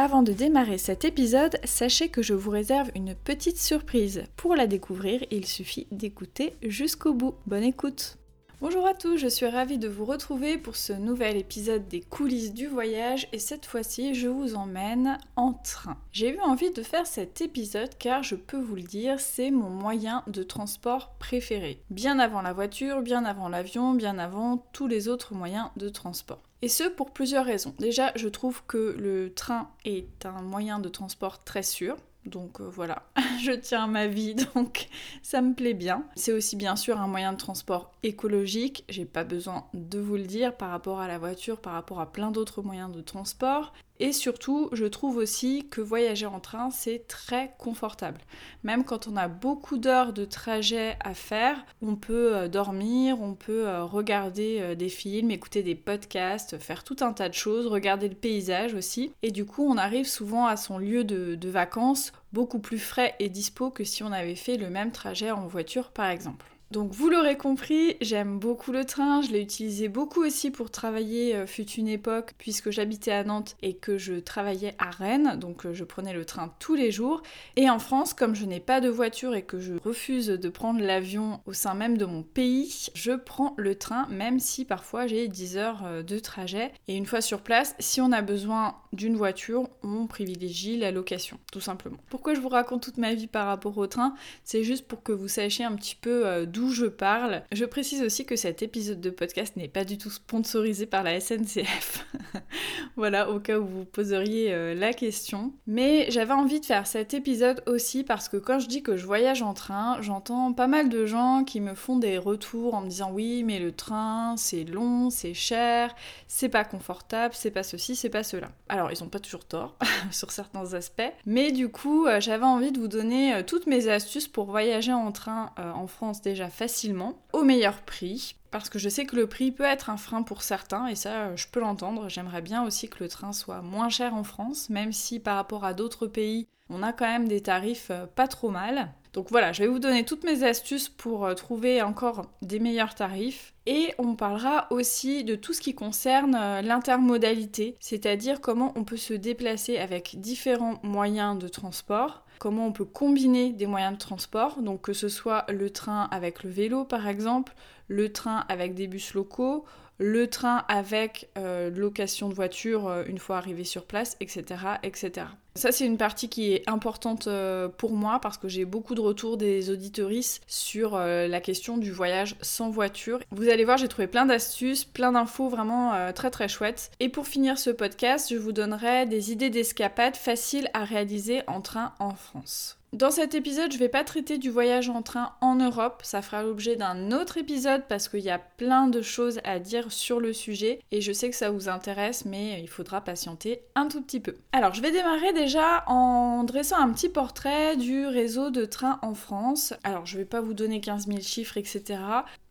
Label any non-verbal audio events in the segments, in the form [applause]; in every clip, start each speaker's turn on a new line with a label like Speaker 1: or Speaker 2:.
Speaker 1: Avant de démarrer cet épisode, sachez que je vous réserve une petite surprise. Pour la découvrir, il suffit d'écouter jusqu'au bout. Bonne écoute Bonjour à tous, je suis ravie de vous retrouver pour ce nouvel épisode des coulisses du voyage et cette fois-ci je vous emmène en train. J'ai eu envie de faire cet épisode car je peux vous le dire, c'est mon moyen de transport préféré. Bien avant la voiture, bien avant l'avion, bien avant tous les autres moyens de transport. Et ce pour plusieurs raisons. Déjà, je trouve que le train est un moyen de transport très sûr. Donc euh, voilà, [laughs] je tiens ma vie, donc [laughs] ça me plaît bien. C'est aussi bien sûr un moyen de transport écologique, j'ai pas besoin de vous le dire par rapport à la voiture, par rapport à plein d'autres moyens de transport. Et surtout, je trouve aussi que voyager en train, c'est très confortable. Même quand on a beaucoup d'heures de trajet à faire, on peut euh, dormir, on peut euh, regarder euh, des films, écouter des podcasts, faire tout un tas de choses, regarder le paysage aussi. Et du coup, on arrive souvent à son lieu de, de vacances beaucoup plus frais et dispo que si on avait fait le même trajet en voiture par exemple. Donc vous l'aurez compris, j'aime beaucoup le train, je l'ai utilisé beaucoup aussi pour travailler euh, fut une époque puisque j'habitais à Nantes et que je travaillais à Rennes, donc euh, je prenais le train tous les jours. Et en France, comme je n'ai pas de voiture et que je refuse de prendre l'avion au sein même de mon pays, je prends le train même si parfois j'ai 10 heures euh, de trajet. Et une fois sur place, si on a besoin d'une voiture, on privilégie la location, tout simplement. Pourquoi je vous raconte toute ma vie par rapport au train? C'est juste pour que vous sachiez un petit peu d'où d'où je parle. Je précise aussi que cet épisode de podcast n'est pas du tout sponsorisé par la SNCF. [laughs] voilà, au cas où vous poseriez euh, la question. Mais j'avais envie de faire cet épisode aussi parce que quand je dis que je voyage en train, j'entends pas mal de gens qui me font des retours en me disant oui, mais le train, c'est long, c'est cher, c'est pas confortable, c'est pas ceci, c'est pas cela. Alors, ils ont pas toujours tort [laughs] sur certains aspects, mais du coup, euh, j'avais envie de vous donner euh, toutes mes astuces pour voyager en train en France déjà facilement, au meilleur prix, parce que je sais que le prix peut être un frein pour certains, et ça je peux l'entendre. J'aimerais bien aussi que le train soit moins cher en France, même si par rapport à d'autres pays, on a quand même des tarifs euh, pas trop mal. Donc voilà, je vais vous donner toutes mes astuces pour euh, trouver encore des meilleurs tarifs. Et on parlera aussi de tout ce qui concerne euh, l'intermodalité, c'est-à-dire comment on peut se déplacer avec différents moyens de transport comment on peut combiner des moyens de transport, donc que ce soit le train avec le vélo par exemple, le train avec des bus locaux, le train avec euh, location de voiture euh, une fois arrivé sur place, etc. etc. Ça, c'est une partie qui est importante euh, pour moi parce que j'ai beaucoup de retours des auditoristes sur la question du voyage sans voiture. Vous allez voir, j'ai trouvé plein d'astuces, plein d'infos vraiment très très chouettes. Et pour finir ce podcast, je vous donnerai des idées d'escapade faciles à réaliser en train en France. Dans cet épisode, je vais pas traiter du voyage en train en Europe, ça fera l'objet d'un autre épisode parce qu'il y a plein de choses à dire sur le sujet et je sais que ça vous intéresse mais il faudra patienter un tout petit peu. Alors, je vais démarrer déjà en dressant un petit portrait du réseau de trains en France. Alors, je vais pas vous donner 15 000 chiffres, etc.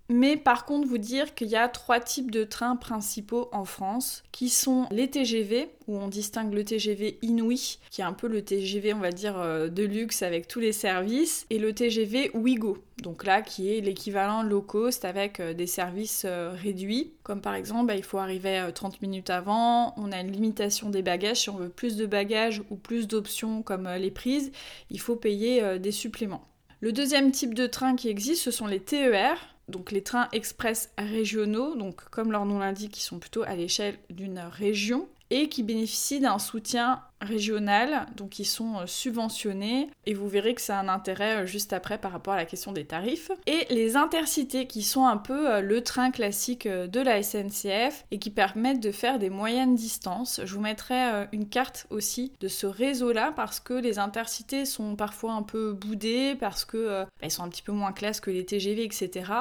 Speaker 1: Mais par contre, vous dire qu'il y a trois types de trains principaux en France, qui sont les TGV, où on distingue le TGV Inouï, qui est un peu le TGV, on va dire, euh, de luxe avec tous les services, et le TGV Ouigo, donc là, qui est l'équivalent low cost avec euh, des services euh, réduits, comme par exemple, bah, il faut arriver 30 minutes avant, on a une limitation des bagages, si on veut plus de bagages ou plus d'options comme les prises, il faut payer des suppléments. Le deuxième type de train qui existe, ce sont les TER, donc les trains express régionaux, donc comme leur nom l'indique, qui sont plutôt à l'échelle d'une région et qui bénéficient d'un soutien régionales, donc ils sont euh, subventionnés, et vous verrez que ça a un intérêt euh, juste après par rapport à la question des tarifs. Et les intercités, qui sont un peu euh, le train classique de la SNCF, et qui permettent de faire des moyennes distances. Je vous mettrai une carte aussi de ce réseau-là, parce que les intercités sont parfois un peu boudés, parce que bah, sont un petit peu moins classe que les TGV, etc.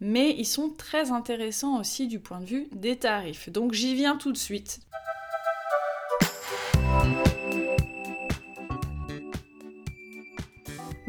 Speaker 1: Mais ils sont très intéressants aussi du point de vue des tarifs. Donc j'y viens tout de suite.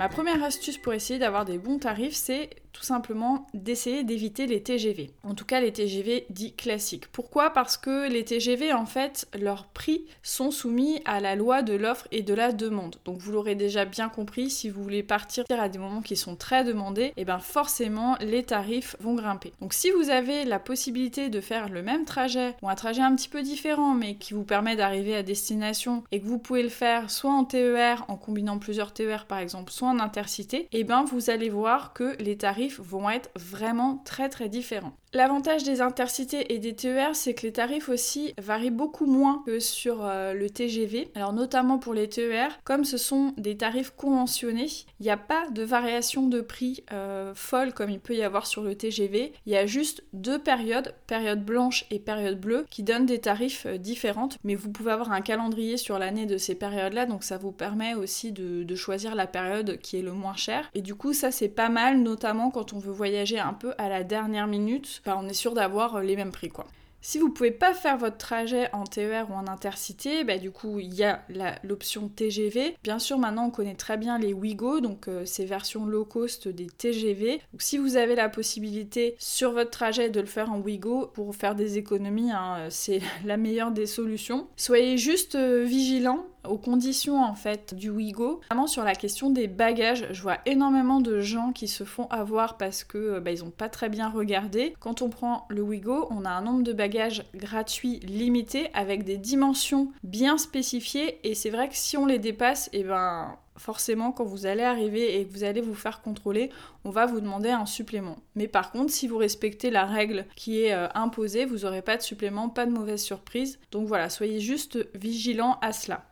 Speaker 1: Ma première astuce pour essayer d'avoir des bons tarifs, c'est tout simplement d'essayer d'éviter les TGV. En tout cas, les TGV dits classiques. Pourquoi? Parce que les TGV, en fait, leurs prix sont soumis à la loi de l'offre et de la demande. Donc vous l'aurez déjà bien compris, si vous voulez partir à des moments qui sont très demandés, et eh bien forcément les tarifs vont grimper. Donc si vous avez la possibilité de faire le même trajet ou un trajet un petit peu différent mais qui vous permet d'arriver à destination et que vous pouvez le faire soit en TER en combinant plusieurs TER par exemple, soit en intercité, eh bien vous allez voir que les tarifs vont être vraiment très très différents. L'avantage des intercités et des TER, c'est que les tarifs aussi varient beaucoup moins que sur euh, le TGV. Alors notamment pour les TER, comme ce sont des tarifs conventionnés, il n'y a pas de variation de prix euh, folle comme il peut y avoir sur le TGV. Il y a juste deux périodes, période blanche et période bleue, qui donnent des tarifs euh, différentes. Mais vous pouvez avoir un calendrier sur l'année de ces périodes-là, donc ça vous permet aussi de choisir la période qui est le moins cher. Et du coup, ça c'est pas mal, notamment quand on veut voyager un peu à la dernière minute, on est sûr d'avoir euh, les mêmes prix quoi. Si vous pouvez pas faire votre trajet en TER ou en intercité, bah, du coup il y a l'option TGV. Bien sûr maintenant on connaît très bien les Wigo, donc euh, ces versions low cost des TGV. Donc si vous avez la possibilité sur votre trajet de le faire en Wigo pour faire des économies, hein, c'est [laughs] la meilleure des solutions. Soyez juste euh, vigilants aux conditions en fait du Wigo. Vraiment sur la question des bagages, je vois énormément de gens qui se font avoir parce que euh, bah, ils ont pas très bien regardé. Quand on prend le Wigo, on a un nombre de bagages gratuits limité avec des dimensions bien spécifiées et c'est vrai que si on les dépasse, et eh ben forcément quand vous allez arriver et que vous allez vous faire contrôler, on va vous demander un supplément. Mais par contre, si vous respectez la règle qui est euh, imposée, vous n'aurez pas de supplément, pas de mauvaise surprise. Donc voilà, soyez juste vigilants à cela.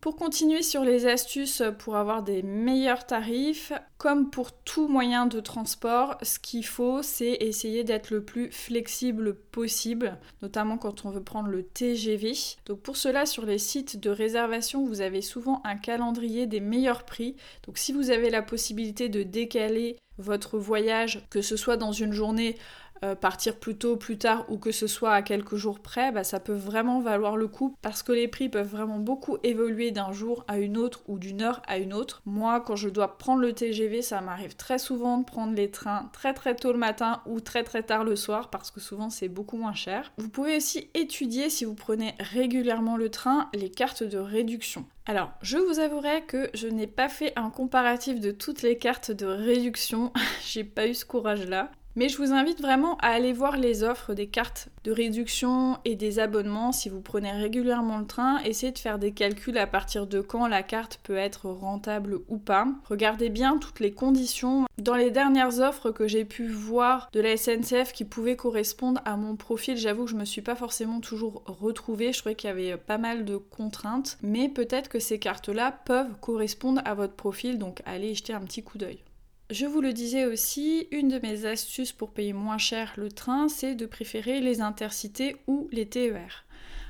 Speaker 1: Pour continuer sur les astuces pour avoir des meilleurs tarifs, comme pour tout moyen de transport, ce qu'il faut, c'est essayer d'être le plus flexible possible, notamment quand on veut prendre le TGV. Donc pour cela, sur les sites de réservation, vous avez souvent un calendrier des meilleurs prix. Donc si vous avez la possibilité de décaler votre voyage, que ce soit dans une journée euh, partir plus tôt, plus tard ou que ce soit à quelques jours près, bah, ça peut vraiment valoir le coup parce que les prix peuvent vraiment beaucoup évoluer d'un jour à une autre ou d'une heure à une autre. Moi, quand je dois prendre le TGV, ça m'arrive très souvent de prendre les trains très très tôt le matin ou très très tard le soir parce que souvent c'est beaucoup moins cher. Vous pouvez aussi étudier si vous prenez régulièrement le train les cartes de réduction. Alors, je vous avouerai que je n'ai pas fait un comparatif de toutes les cartes de réduction, [laughs] j'ai pas eu ce courage-là. Mais je vous invite vraiment à aller voir les offres des cartes de réduction et des abonnements si vous prenez régulièrement le train. Essayez de faire des calculs à partir de quand la carte peut être rentable ou pas. Regardez bien toutes les conditions. Dans les dernières offres que j'ai pu voir de la SNCF qui pouvaient correspondre à mon profil, j'avoue que je me suis pas forcément toujours retrouvée. Je trouvais qu'il y avait pas mal de contraintes. Mais peut-être que ces cartes-là peuvent correspondre à votre profil, donc allez jeter un petit coup d'œil. Je vous le disais aussi, une de mes astuces pour payer moins cher le train, c'est de préférer les intercités ou les TER.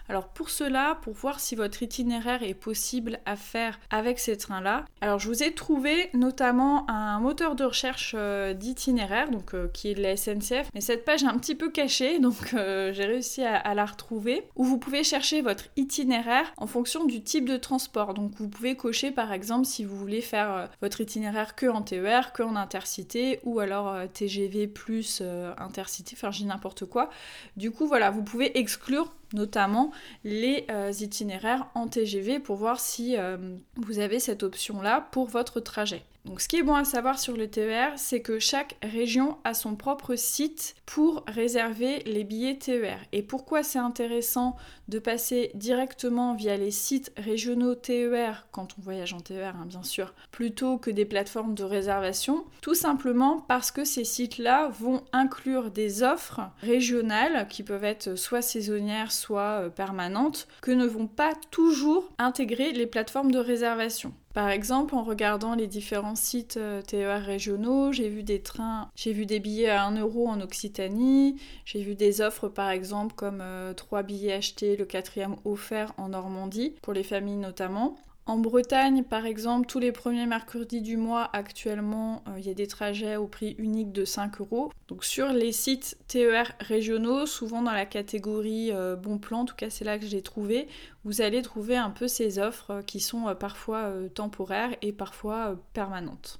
Speaker 1: Alors pour cela, pour voir si votre itinéraire est possible à faire avec ces trains-là, alors je vous ai trouvé notamment un moteur de recherche euh, d'itinéraire, donc euh, qui est de la SNCF, mais cette page est un petit peu cachée, [laughs] donc euh, j'ai réussi à, la retrouver, où vous pouvez chercher votre itinéraire en fonction du type de transport. Donc vous pouvez cocher par exemple si vous voulez faire votre itinéraire que en TER, que en intercité, ou alors TGV plus intercité, enfin j'ai n'importe quoi. Du coup voilà, vous pouvez exclure notamment les euh, itinéraires en TGV pour voir si euh, vous avez cette option-là pour votre trajet. Donc ce qui est bon à savoir sur le TER, c'est que chaque région a son propre site pour réserver les billets TER. Et pourquoi c'est intéressant de passer directement via les sites régionaux TER quand on voyage en TER, hein, bien sûr, plutôt que des plateformes de réservation? Tout simplement parce que ces sites-là vont inclure des offres régionales qui peuvent être soit saisonnières, soit euh, permanentes, que ne vont pas toujours intégrer les plateformes de réservation. Par exemple, en regardant les différents sites euh, TER régionaux, j'ai vu des trains, j'ai vu des billets à 1 euro en Occitanie, j'ai vu des offres par exemple comme 3 euh, billets achetés, le quatrième offert en Normandie, pour les familles notamment. En Bretagne, par exemple, tous les premiers mercredis du mois, actuellement, euh, il y a des trajets au prix unique de 5 euros. Donc sur les sites TER régionaux, souvent dans la catégorie euh, bon plan, en tout cas c'est là que je l'ai trouvé, vous allez trouver un peu ces offres euh, qui sont parfois temporaires et parfois permanentes.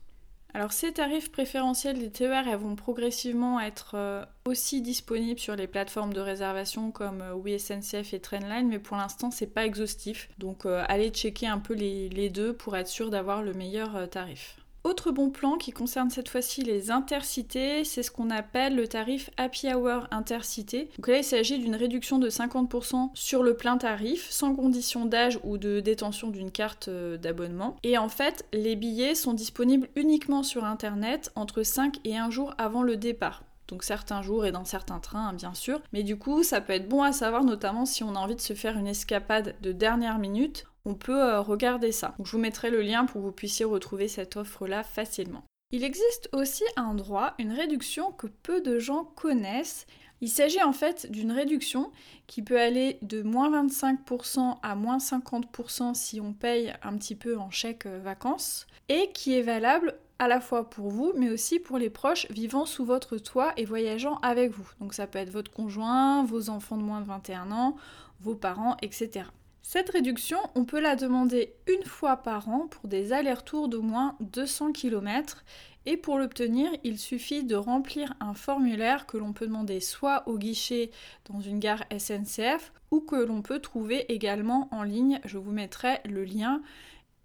Speaker 1: Alors ces tarifs préférentiels des TER, elles vont progressivement être euh, aussi disponibles sur les plateformes de réservation comme euh, WeSNCF et Trainline, mais pour l'instant c'est pas exhaustif. Donc euh, allez checker un peu les deux pour être sûr d'avoir le meilleur tarif. Autre bon plan qui concerne cette fois-ci les intercités, c'est ce qu'on appelle le tarif Happy Hour Intercité. Donc là, il s'agit d'une réduction de 50% sur le plein tarif, sans condition d'âge ou de détention d'une carte euh, d'abonnement. Et en fait, les billets sont disponibles uniquement sur Internet entre 5 et 1 jour avant le départ donc certains jours et dans certains trains bien sûr. Mais du coup, ça peut être bon à savoir notamment si on a envie de se faire une escapade de dernière minute on peut euh, regarder ça. je vous mettrai le lien pour que vous puissiez retrouver cette offre-là facilement. Il existe aussi un droit, une réduction que peu de gens connaissent. Il s'agit en fait d'une réduction qui peut aller de moins 25% à moins 50% si on paye un petit peu en chèque euh, vacances et qui est valable à la fois pour vous mais aussi pour les proches vivant sous votre toit et voyageant avec vous. Donc ça peut être votre conjoint, vos enfants de moins de 21 ans, vos parents, etc. Cette réduction, on peut la demander une fois par an pour des allers-retours d'au moins 200 km et pour l'obtenir, il suffit de remplir un formulaire que l'on peut demander soit au guichet dans une gare SNCF ou que l'on peut trouver également en ligne. Je vous mettrai le lien.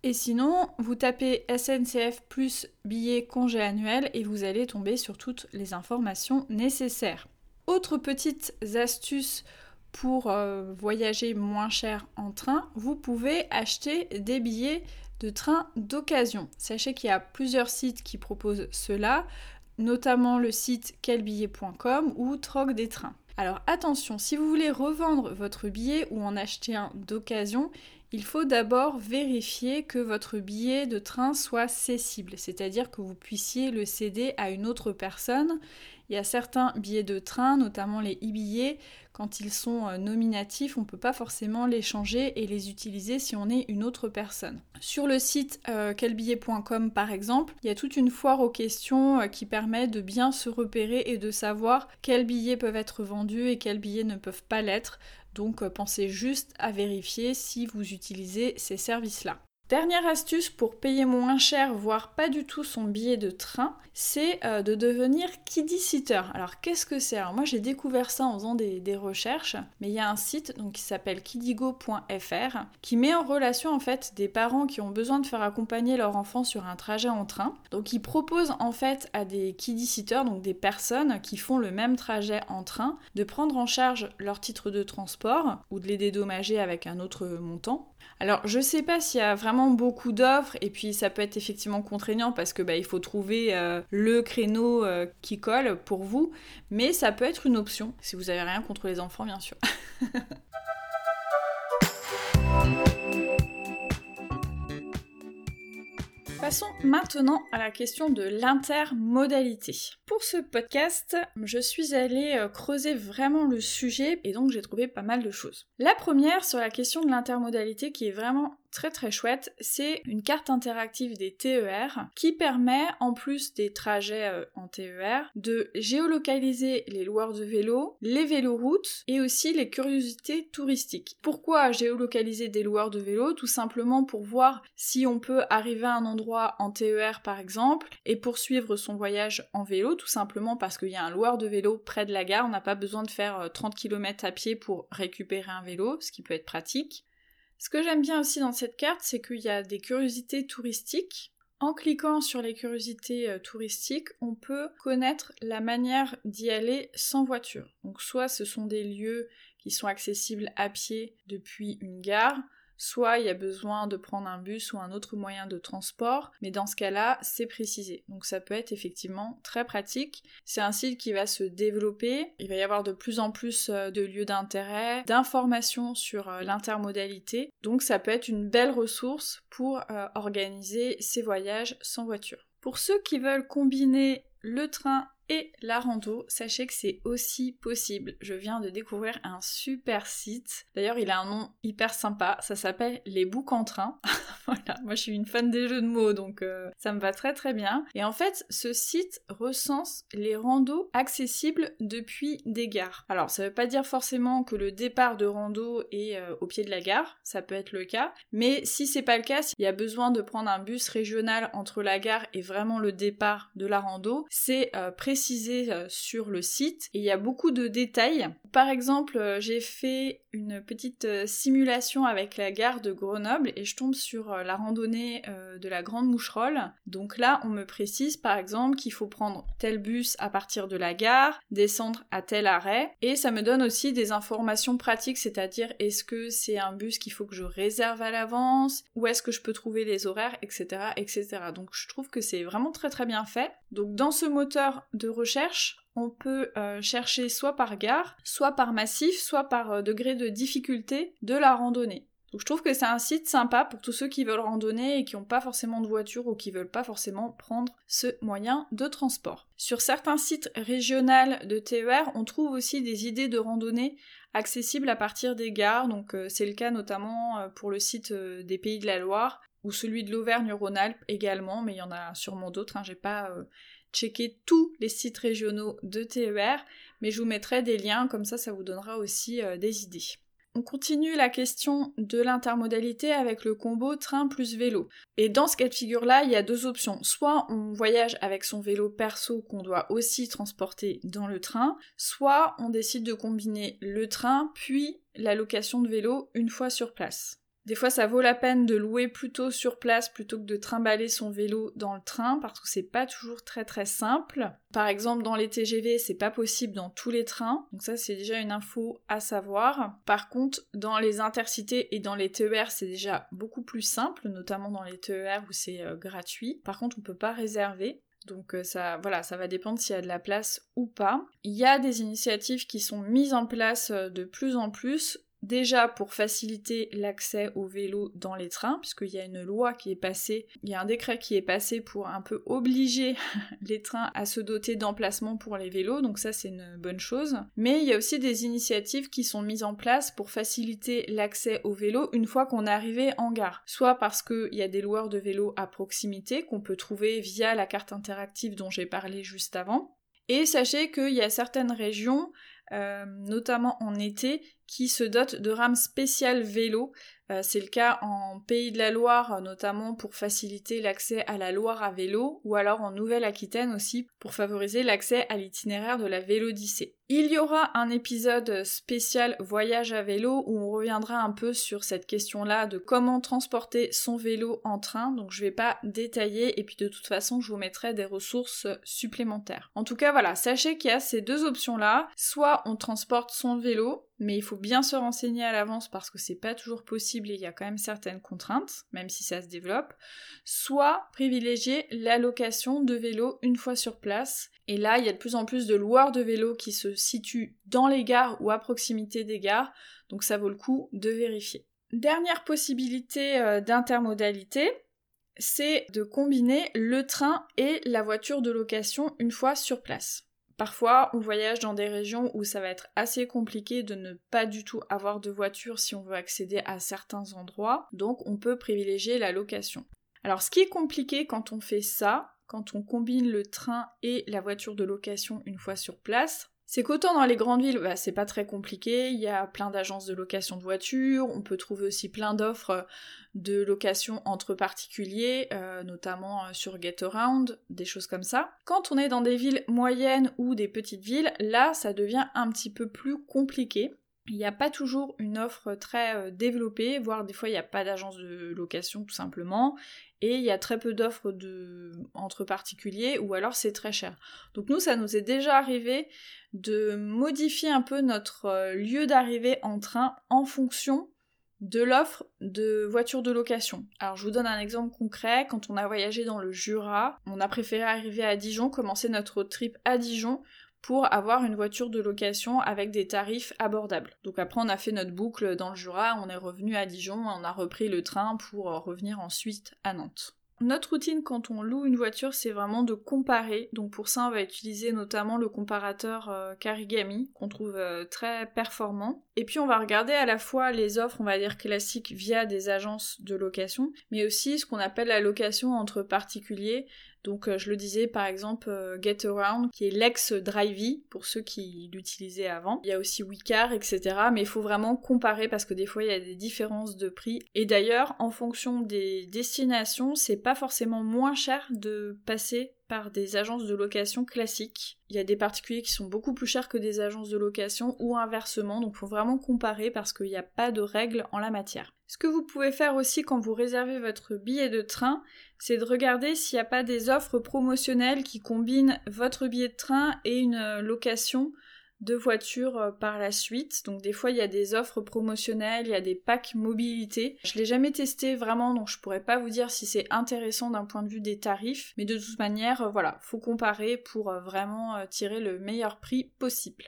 Speaker 1: Et sinon, vous tapez SNCF plus billet congé annuel et vous allez tomber sur toutes les informations nécessaires. Autre petite astuce pour euh, voyager moins cher en train, vous pouvez acheter des billets de train d'occasion. Sachez qu'il y a plusieurs sites qui proposent cela, notamment le site quelbillet.com ou Troc des trains. Alors attention, si vous voulez revendre votre billet ou en acheter un d'occasion, il faut d'abord vérifier que votre billet de train soit cessible, c'est-à-dire que vous puissiez le céder à une autre personne. Il y a certains billets de train, notamment les e-billets, quand ils sont euh, nominatifs, on ne peut pas forcément les changer et les utiliser si on est une autre personne. Sur le site euh, quelbillet.com par exemple, il y a toute une foire aux questions euh, qui permet de bien se repérer et de savoir quels billets peuvent être vendus et quels billets ne peuvent pas l'être. Donc pensez juste à vérifier si vous utilisez ces services-là. Dernière astuce pour payer moins cher, voire pas du tout son billet de train, c'est euh, de devenir kiddie. Alors qu'est-ce que c'est? Alors moi j'ai découvert ça en faisant des, recherches, mais il y a un site donc, qui s'appelle kiddigo.fr qui met en relation en fait des parents qui ont besoin de faire accompagner leur enfant sur un trajet en train. Donc ils proposent en fait à des kiddie donc des personnes qui font le même trajet en train, de prendre en charge leur titre de transport ou de les dédommager avec un autre montant alors, je sais pas s'il y a vraiment beaucoup d'offres, et puis ça peut être effectivement contraignant parce que bah, il faut trouver euh, le créneau euh, qui colle pour vous, mais ça peut être une option si vous avez rien contre les enfants, bien sûr. [laughs] Passons maintenant à la question de l'intermodalité. Pour ce podcast, je suis allée euh, creuser vraiment le sujet et donc j'ai trouvé pas mal de choses. La première sur la question de l'intermodalité qui est vraiment très très chouette, c'est une carte interactive des TER qui permet, en plus des trajets euh, en TER, de géolocaliser les loueurs de vélo, les véloroutes et aussi les curiosités touristiques. Pourquoi géolocaliser des loueurs de vélo Tout simplement pour voir si on peut arriver à un endroit en TER par exemple et poursuivre son voyage en vélo, tout simplement parce qu'il y a un loueur de vélo près de la gare, on n'a pas besoin de faire 30 euh, km à pied pour récupérer un vélo, ce qui peut être pratique. Ce que j'aime bien aussi dans cette carte, c'est qu'il y a des curiosités touristiques. En cliquant sur les curiosités euh, touristiques, on peut connaître la manière d'y aller sans voiture. Donc soit ce sont des lieux qui sont accessibles à pied depuis une gare, soit il y a besoin de prendre un bus ou un autre moyen de transport, mais dans ce cas-là, c'est précisé. Donc ça peut être effectivement très pratique. C'est un site qui va se développer, il va y avoir de plus en plus euh, de lieux d'intérêt, d'informations sur euh, l'intermodalité, donc ça peut être une belle ressource pour euh, organiser ses voyages sans voiture. Pour ceux qui veulent combiner le train et la rando, sachez que c'est aussi possible. Je viens de découvrir un super site. D'ailleurs, il a un nom hyper sympa. Ça s'appelle Les Boucs en train. [laughs] voilà, moi je suis une fan des jeux de mots, donc euh, ça me va très très bien. Et en fait, ce site recense les randos accessibles depuis des gares. Alors, ça veut pas dire forcément que le départ de rando est euh, au pied de la gare. Ça peut être le cas. Mais si c'est pas le cas, s'il y a besoin de prendre un bus régional entre la gare et vraiment le départ de la rando, c'est euh, euh, sur le site et il y a beaucoup de détails. Par exemple, euh, j'ai fait une petite euh, simulation avec la gare de Grenoble et je tombe sur la randonnée de la Grande Moucherolle. Donc là, on me précise par exemple qu'il faut prendre tel bus à partir de la gare, descendre à tel arrêt et ça me donne aussi des informations pratiques, c'est-à-dire est-ce que c'est un bus qu'il faut que je réserve à l'avance, où est-ce que je peux trouver les horaires, etc., etc. Donc je trouve que c'est vraiment très très bien fait. Donc dans ce moteur de recherche, on peut euh, chercher soit par gare, soit par massif, soit par euh, degré de difficulté de la randonnée. Donc je trouve que c'est un site sympa pour tous ceux qui veulent randonner et qui n'ont pas forcément de voiture ou qui veulent pas forcément prendre ce moyen de transport. Sur certains sites régionaux de TER, on trouve aussi des idées de randonnée accessibles à partir des gares, donc euh, c'est le cas notamment pour le site des Pays de la Loire ou celui de l'Auvergne-Rhône-Alpes également, mais il y en a sûrement d'autres, hein. j'ai pas checker tous les sites régionaux de TER, mais je vous mettrai des liens, comme ça ça vous donnera aussi euh, des idées. On continue la question de l'intermodalité avec le combo train plus vélo. Et dans ce cas de figure-là, il y a deux options. Soit on voyage avec son vélo perso qu'on doit aussi transporter dans le train, soit on décide de combiner le train puis la location de vélo une fois sur place. Des fois, ça vaut la peine de louer plutôt sur place plutôt que de trimballer son vélo dans le train parce que c'est pas toujours très très simple. Par exemple, dans les TGV, c'est pas possible dans tous les trains. Donc ça, c'est déjà une info à savoir. Par contre, dans les intercités et dans les TER, c'est déjà beaucoup plus simple, notamment dans les TER où c'est euh, gratuit. Par contre, on peut pas réserver. Donc euh, ça, voilà, ça va dépendre s'il y a de la place ou pas. Il y a des initiatives qui sont mises en place euh, de plus en plus Déjà pour faciliter l'accès au vélo dans les trains, puisqu'il y a une loi qui est passée, il y a un décret qui est passé pour un peu obliger [laughs] les trains à se doter d'emplacements pour les vélos, donc ça c'est une bonne chose. Mais il y a aussi des initiatives qui sont mises en place pour faciliter l'accès au vélo une fois qu'on est arrivé en gare. Soit parce qu'il y a des loueurs de vélos à proximité qu'on peut trouver via la carte interactive dont j'ai parlé juste avant. Et sachez qu'il y a certaines régions euh, notamment en été, qui se dotent de rames spéciales vélo. Euh, c'est le cas en Pays de la Loire, notamment pour faciliter l'accès à la Loire à vélo, ou alors en Nouvelle-Aquitaine aussi, pour favoriser l'accès à l'itinéraire de la Vélodyssée. Il y aura un épisode spécial voyage à vélo où on reviendra un peu sur cette question-là de comment transporter son vélo en train, donc je vais pas détailler et puis de toute façon je vous mettrai des ressources supplémentaires. En tout cas voilà, sachez qu'il y a ces deux options-là, soit on transporte son vélo, mais il faut bien se renseigner à l'avance parce que c'est pas toujours possible et il y a quand même certaines contraintes, même si ça se développe, soit privilégier l'allocation de vélo une fois sur place et là, il y a de plus en plus de loueurs de vélos qui se situent dans les gares ou à proximité des gares, donc ça vaut le coup de vérifier. Dernière possibilité euh, d'intermodalité, c'est de combiner le train et la voiture de location une fois sur place. Parfois, on voyage dans des régions où ça va être assez compliqué de ne pas du tout avoir de voiture si on veut accéder à certains endroits, donc on peut privilégier la location. Alors ce qui est compliqué quand on fait ça, quand on combine le train et la voiture de location une fois sur place, c'est qu'autant dans les grandes villes, bah, c'est pas très compliqué, il y a plein d'agences de location de voitures, on peut trouver aussi plein d'offres de location entre particuliers, euh, notamment euh, sur GetAround, des choses comme ça. Quand on est dans des villes moyennes ou des petites villes, là ça devient un petit peu plus compliqué. Il n'y a pas toujours une offre très euh, développée, voire des fois il n'y a pas d'agence de location tout simplement, et il y a très peu d'offres entre particuliers, ou alors c'est très cher. Donc nous, ça nous est déjà arrivé de modifier un peu notre euh, lieu d'arrivée en train en fonction de l'offre de voitures de location. Alors je vous donne un exemple concret, quand on a voyagé dans le Jura, on a préféré arriver à Dijon, commencer notre trip à Dijon pour avoir une voiture de location avec des tarifs abordables. Donc après on a fait notre boucle dans le Jura, on est revenu à Dijon, on a repris le train pour revenir ensuite à Nantes. Notre routine quand on loue une voiture, c'est vraiment de comparer. Donc pour ça, on va utiliser notamment le comparateur euh, Karigami qu'on trouve euh, très performant. Et puis on va regarder à la fois les offres, on va dire classiques via des agences de location, mais aussi ce qu'on appelle la location entre particuliers. Donc euh, je le disais par exemple euh, GetAround qui est l'ex Drivey pour ceux qui l'utilisaient avant. Il y a aussi Wicar etc. Mais il faut vraiment comparer parce que des fois il y a des différences de prix. Et d'ailleurs en fonction des destinations c'est pas forcément moins cher de passer des agences de location classiques. Il y a des particuliers qui sont beaucoup plus chers que des agences de location ou inversement, donc il faut vraiment comparer parce qu'il n'y a pas de règles en la matière. Ce que vous pouvez faire aussi quand vous réservez votre billet de train, c'est de regarder s'il n'y a pas des offres promotionnelles qui combinent votre billet de train et une location de voitures euh, par la suite. Donc des fois il y a des offres promotionnelles, il y a des packs mobilité. Je l'ai jamais testé vraiment donc je pourrais pas vous dire si c'est intéressant d'un point de vue des tarifs, mais de toute manière euh, voilà, faut comparer pour euh, vraiment tirer le meilleur prix possible.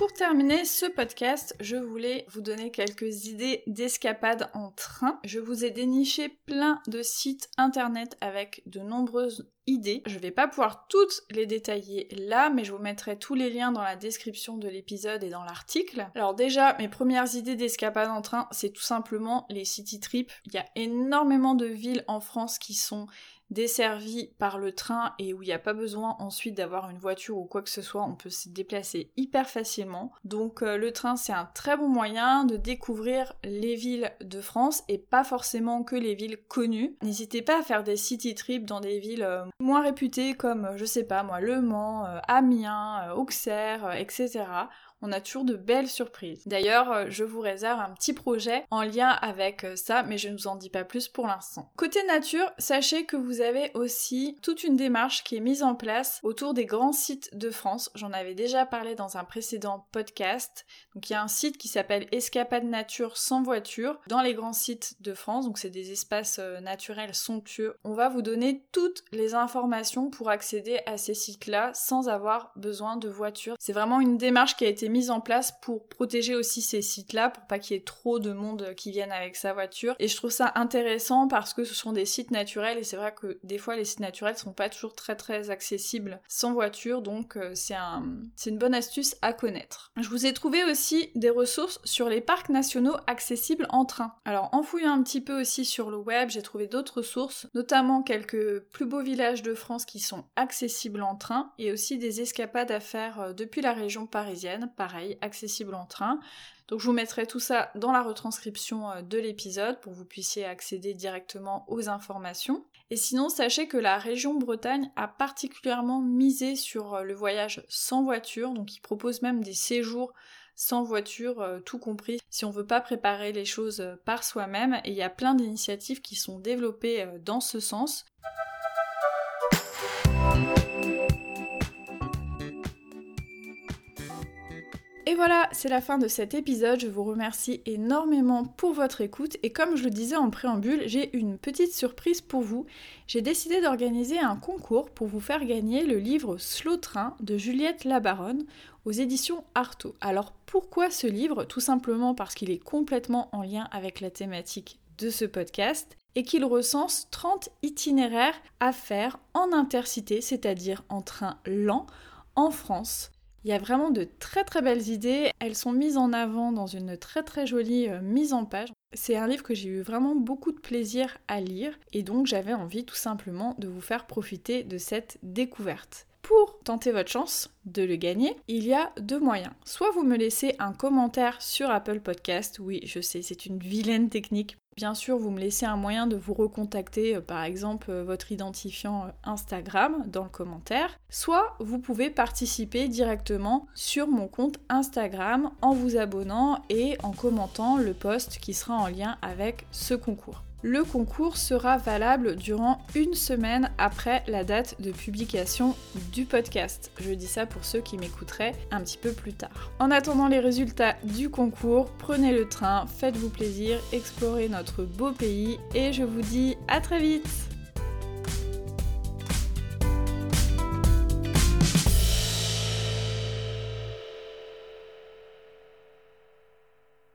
Speaker 1: Pour terminer ce podcast, je voulais vous donner quelques idées d'escapade en train. Je vous ai déniché plein de sites internet avec de nombreuses idées. Je vais pas pouvoir toutes les détailler là, mais je vous mettrai tous les liens dans la description de l'épisode et dans l'article. Alors déjà, mes premières idées d'escapade en train, c'est tout simplement les city trips. Il y a énormément de villes en France qui sont desservi par le train et où il n'y a pas besoin ensuite d'avoir une voiture ou quoi que ce soit, on peut se déplacer hyper facilement. Donc euh, le train c'est un très bon moyen de découvrir les villes de France et pas forcément que les villes connues. N'hésitez pas à faire des city trips dans des villes euh, moins réputées comme je sais pas moi Le Mans, euh, Amiens, Auxerre, etc on a toujours de belles surprises. D'ailleurs, euh, je vous réserve un petit projet en lien avec euh, ça, mais je ne vous en dis pas plus pour l'instant. Côté nature, sachez que vous avez aussi toute une démarche qui est mise en place autour des grands sites de France. J'en avais déjà parlé dans un précédent podcast. Donc il y a un site qui s'appelle Escapade Nature sans voiture dans les grands sites de France. Donc c'est des espaces euh, naturels somptueux. On va vous donner toutes les informations pour accéder à ces sites-là sans avoir besoin de voiture. C'est vraiment une démarche qui a été mise en place pour protéger aussi ces sites-là, pour pas qu'il y ait trop de monde qui vienne avec sa voiture. Et je trouve ça intéressant parce que ce sont des sites naturels et c'est vrai que des fois les sites naturels sont pas toujours très très accessibles sans voiture, donc euh, c'est un, c'est une bonne astuce à connaître. Je vous ai trouvé aussi des ressources sur les parcs nationaux accessibles en train. Alors en fouillant un petit peu aussi sur le web, j'ai trouvé d'autres sources, notamment quelques plus beaux villages de France qui sont accessibles en train et aussi des escapades à faire euh, depuis la région parisienne pareil, accessible en train. Donc je vous mettrai tout ça dans la retranscription euh, de l'épisode pour que vous puissiez accéder directement aux informations. Et sinon, sachez que la région Bretagne a particulièrement misé sur euh, le voyage sans voiture, donc ils proposent même des séjours sans voiture, euh, tout compris, si on veut pas préparer les choses par soi-même. Et il y a plein d'initiatives qui sont développées dans ce sens. Et voilà, c'est la fin de cet épisode. Je vous remercie énormément pour votre écoute. Et comme je le disais en préambule, j'ai une petite surprise pour vous. J'ai décidé d'organiser un concours pour vous faire gagner le livre Slow Train de Juliette Labaronne aux éditions Artaud. Alors pourquoi ce livre? Tout simplement parce qu'il est complètement en lien avec la thématique de ce podcast et qu'il recense 30 itinéraires à faire en intercité, c'est-à-dire en train lent, en France il y a vraiment de très très belles idées, elles sont mises en avant dans une très très jolie euh, mise en page. C'est un livre que j'ai eu vraiment beaucoup de plaisir à lire et donc j'avais envie tout simplement de vous faire profiter de cette découverte. Pour tenter votre chance de le gagner, il y a deux moyens. Soit vous me laissez un commentaire sur Apple Podcast, oui je sais c'est une vilaine technique, Bien sûr, vous me laissez un moyen de vous recontacter, euh, par exemple euh, votre identifiant euh, Instagram dans le commentaire. Soit vous pouvez participer directement sur mon compte Instagram en vous abonnant et en commentant le post qui sera en lien avec ce concours. Le concours sera valable durant une semaine après la date de publication du podcast. Je dis ça pour ceux qui m'écouteraient un petit peu plus tard. En attendant les résultats du concours, prenez le train, faites-vous plaisir, explorez notre beau pays et je vous dis à très vite